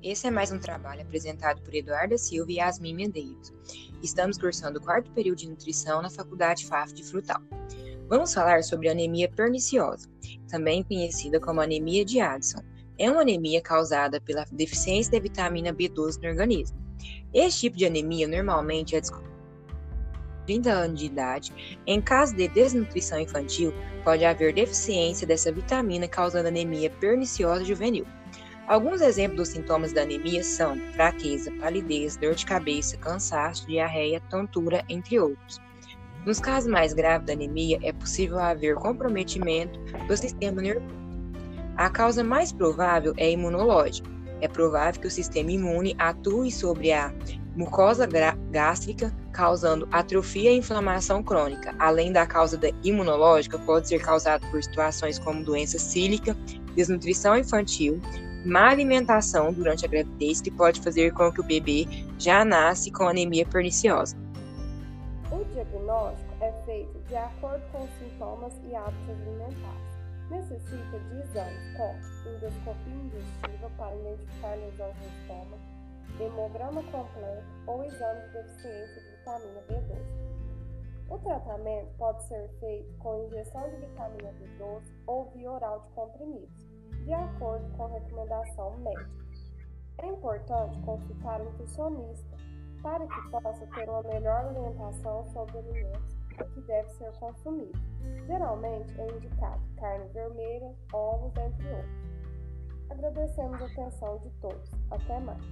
Esse é mais um trabalho apresentado por Eduarda Silva e Yasmin Medeiros. Estamos cursando o quarto período de nutrição na Faculdade FAF de Frutal. Vamos falar sobre anemia perniciosa, também conhecida como anemia de Addison. É uma anemia causada pela deficiência da vitamina B12 no organismo. Este tipo de anemia normalmente é descoberto 30 anos de idade, em caso de desnutrição infantil, pode haver deficiência dessa vitamina causando anemia perniciosa juvenil. Alguns exemplos dos sintomas da anemia são fraqueza, palidez, dor de cabeça, cansaço, diarreia, tontura, entre outros. Nos casos mais graves da anemia, é possível haver comprometimento do sistema nervoso. A causa mais provável é imunológica. É provável que o sistema imune atue sobre a mucosa gástrica, causando atrofia e inflamação crônica. Além da causa da imunológica, pode ser causado por situações como doença cílica, desnutrição infantil, má alimentação durante a gravidez, que pode fazer com que o bebê já nasce com anemia perniciosa. O diagnóstico é feito de acordo com os sintomas e hábitos alimentares. Necessita de exames como endoscopia digestiva para identificar lesões no estômago, hemograma completo ou exame de deficiência de vitamina B12. O tratamento pode ser feito com injeção de vitamina B12 ou via oral de comprimidos, de acordo com a recomendação médica. É importante consultar o nutricionista para que possa ter uma melhor orientação sobre alimentos que devem ser consumidos. Geralmente é indicado carne vermelha, ovos, entre outros. Agradecemos a atenção de todos. Até mais.